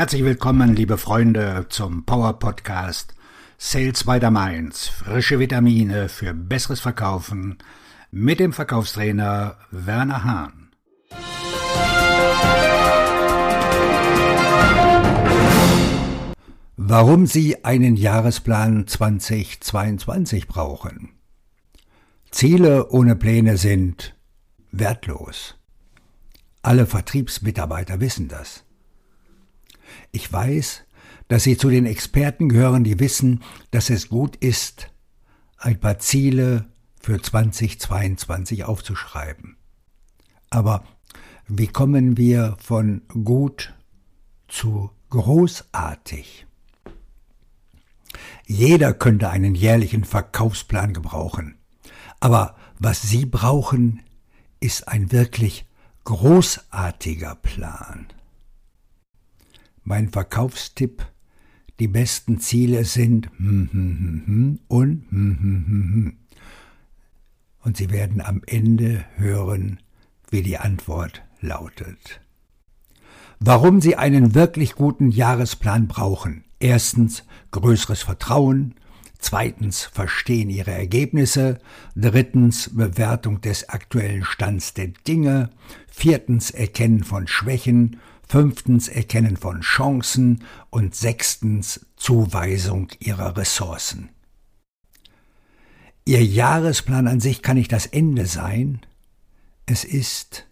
Herzlich willkommen, liebe Freunde, zum Power Podcast Sales by the Mainz. Frische Vitamine für besseres Verkaufen mit dem Verkaufstrainer Werner Hahn. Warum Sie einen Jahresplan 2022 brauchen. Ziele ohne Pläne sind wertlos. Alle Vertriebsmitarbeiter wissen das. Ich weiß, dass Sie zu den Experten gehören, die wissen, dass es gut ist, ein paar Ziele für 2022 aufzuschreiben. Aber wie kommen wir von gut zu großartig? Jeder könnte einen jährlichen Verkaufsplan gebrauchen. Aber was Sie brauchen, ist ein wirklich großartiger Plan. Mein Verkaufstipp, die besten Ziele sind hm, hm, hm, und und Sie werden am Ende hören, wie die Antwort lautet. Warum Sie einen wirklich guten Jahresplan brauchen. Erstens größeres Vertrauen, zweitens Verstehen Ihrer Ergebnisse, drittens Bewertung des aktuellen Stands der Dinge, viertens Erkennen von Schwächen fünftens Erkennen von Chancen und sechstens Zuweisung ihrer Ressourcen. Ihr Jahresplan an sich kann nicht das Ende sein, es ist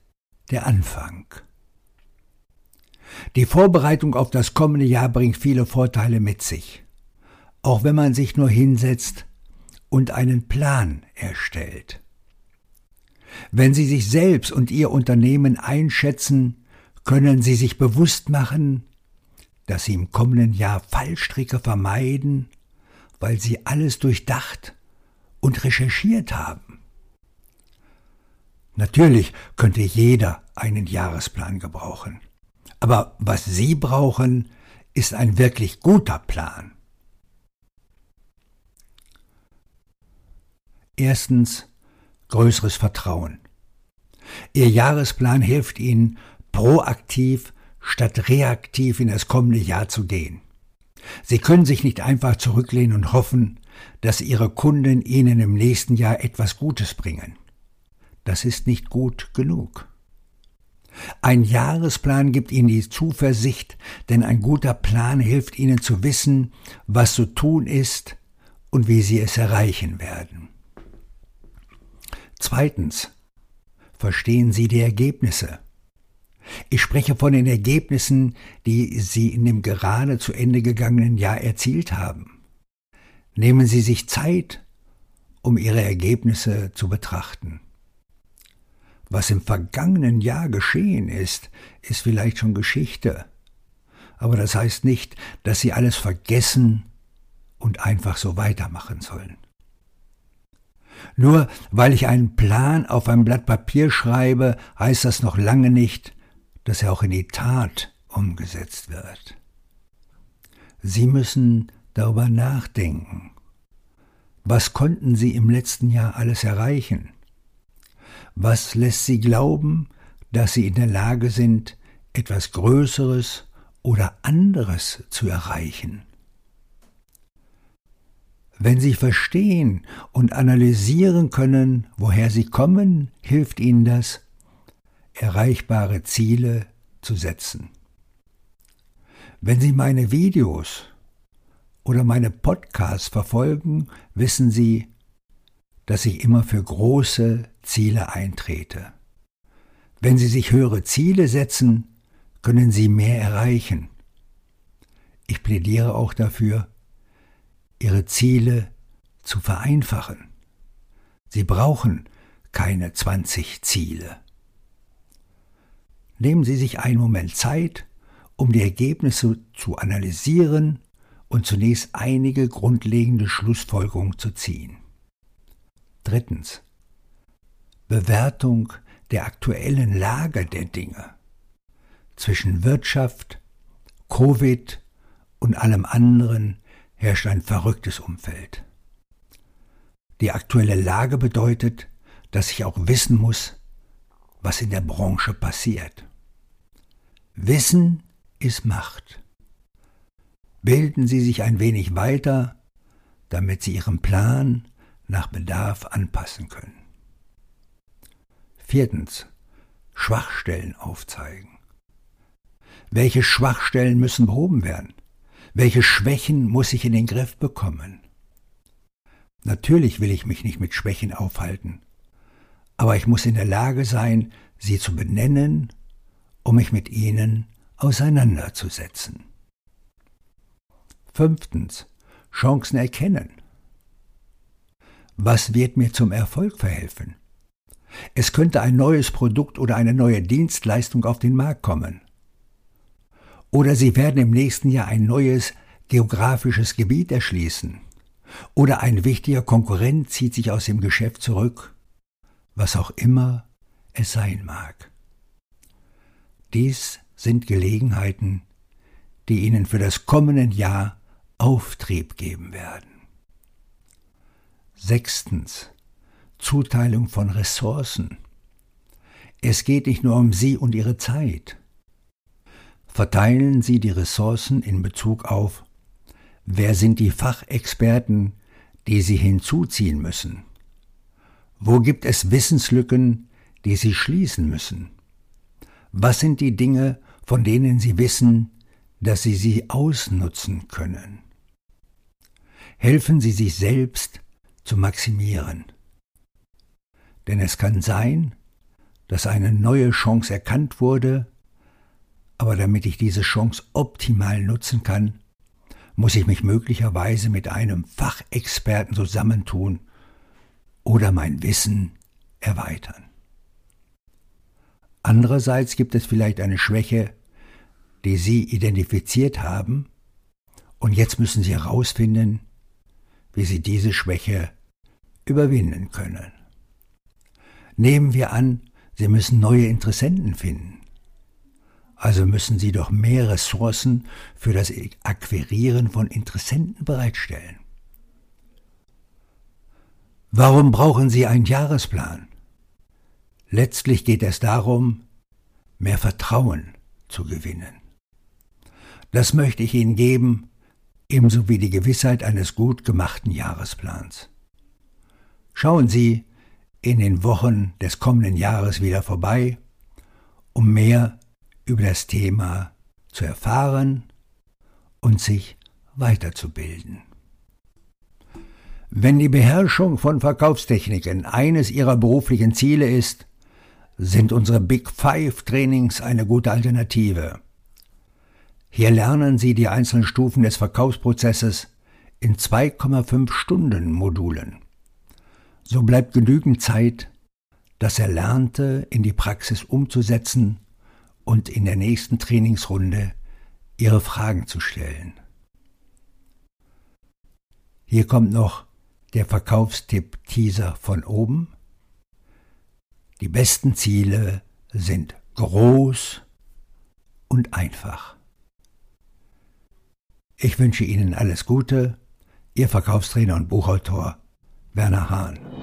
der Anfang. Die Vorbereitung auf das kommende Jahr bringt viele Vorteile mit sich, auch wenn man sich nur hinsetzt und einen Plan erstellt. Wenn Sie sich selbst und Ihr Unternehmen einschätzen, können Sie sich bewusst machen, dass Sie im kommenden Jahr Fallstricke vermeiden, weil Sie alles durchdacht und recherchiert haben. Natürlich könnte jeder einen Jahresplan gebrauchen. Aber was Sie brauchen, ist ein wirklich guter Plan. Erstens größeres Vertrauen. Ihr Jahresplan hilft Ihnen, proaktiv statt reaktiv in das kommende Jahr zu gehen. Sie können sich nicht einfach zurücklehnen und hoffen, dass Ihre Kunden Ihnen im nächsten Jahr etwas Gutes bringen. Das ist nicht gut genug. Ein Jahresplan gibt Ihnen die Zuversicht, denn ein guter Plan hilft Ihnen zu wissen, was zu tun ist und wie Sie es erreichen werden. Zweitens. Verstehen Sie die Ergebnisse. Ich spreche von den Ergebnissen, die Sie in dem gerade zu Ende gegangenen Jahr erzielt haben. Nehmen Sie sich Zeit, um Ihre Ergebnisse zu betrachten. Was im vergangenen Jahr geschehen ist, ist vielleicht schon Geschichte. Aber das heißt nicht, dass Sie alles vergessen und einfach so weitermachen sollen. Nur weil ich einen Plan auf ein Blatt Papier schreibe, heißt das noch lange nicht, dass er auch in die Tat umgesetzt wird. Sie müssen darüber nachdenken. Was konnten Sie im letzten Jahr alles erreichen? Was lässt Sie glauben, dass Sie in der Lage sind, etwas Größeres oder anderes zu erreichen? Wenn Sie verstehen und analysieren können, woher Sie kommen, hilft Ihnen das, erreichbare Ziele zu setzen. Wenn Sie meine Videos oder meine Podcasts verfolgen, wissen Sie, dass ich immer für große Ziele eintrete. Wenn Sie sich höhere Ziele setzen, können Sie mehr erreichen. Ich plädiere auch dafür, Ihre Ziele zu vereinfachen. Sie brauchen keine 20 Ziele. Nehmen Sie sich einen Moment Zeit, um die Ergebnisse zu analysieren und zunächst einige grundlegende Schlussfolgerungen zu ziehen. Drittens. Bewertung der aktuellen Lage der Dinge. Zwischen Wirtschaft, Covid und allem anderen herrscht ein verrücktes Umfeld. Die aktuelle Lage bedeutet, dass ich auch wissen muss, was in der Branche passiert. Wissen ist Macht. Bilden Sie sich ein wenig weiter, damit Sie Ihren Plan nach Bedarf anpassen können. Viertens. Schwachstellen aufzeigen. Welche Schwachstellen müssen behoben werden? Welche Schwächen muss ich in den Griff bekommen? Natürlich will ich mich nicht mit Schwächen aufhalten, aber ich muss in der Lage sein, sie zu benennen, um mich mit ihnen auseinanderzusetzen. Fünftens. Chancen erkennen. Was wird mir zum Erfolg verhelfen? Es könnte ein neues Produkt oder eine neue Dienstleistung auf den Markt kommen. Oder Sie werden im nächsten Jahr ein neues geografisches Gebiet erschließen. Oder ein wichtiger Konkurrent zieht sich aus dem Geschäft zurück. Was auch immer es sein mag. Dies sind Gelegenheiten, die Ihnen für das kommende Jahr Auftrieb geben werden. Sechstens. Zuteilung von Ressourcen. Es geht nicht nur um Sie und Ihre Zeit. Verteilen Sie die Ressourcen in Bezug auf, wer sind die Fachexperten, die Sie hinzuziehen müssen? Wo gibt es Wissenslücken, die Sie schließen müssen? Was sind die Dinge, von denen Sie wissen, dass Sie sie ausnutzen können? Helfen Sie sich selbst zu maximieren. Denn es kann sein, dass eine neue Chance erkannt wurde, aber damit ich diese Chance optimal nutzen kann, muss ich mich möglicherweise mit einem Fachexperten zusammentun oder mein Wissen erweitern. Andererseits gibt es vielleicht eine Schwäche, die Sie identifiziert haben, und jetzt müssen Sie herausfinden, wie Sie diese Schwäche überwinden können. Nehmen wir an, Sie müssen neue Interessenten finden. Also müssen Sie doch mehr Ressourcen für das Akquirieren von Interessenten bereitstellen. Warum brauchen Sie einen Jahresplan? Letztlich geht es darum, mehr Vertrauen zu gewinnen. Das möchte ich Ihnen geben, ebenso wie die Gewissheit eines gut gemachten Jahresplans. Schauen Sie in den Wochen des kommenden Jahres wieder vorbei, um mehr über das Thema zu erfahren und sich weiterzubilden. Wenn die Beherrschung von Verkaufstechniken eines Ihrer beruflichen Ziele ist, sind unsere Big Five Trainings eine gute Alternative. Hier lernen Sie die einzelnen Stufen des Verkaufsprozesses in 2,5 Stunden Modulen. So bleibt genügend Zeit, das Erlernte in die Praxis umzusetzen und in der nächsten Trainingsrunde Ihre Fragen zu stellen. Hier kommt noch der Verkaufstipp-Teaser von oben. Die besten Ziele sind groß und einfach. Ich wünsche Ihnen alles Gute, Ihr Verkaufstrainer und Buchautor Werner Hahn.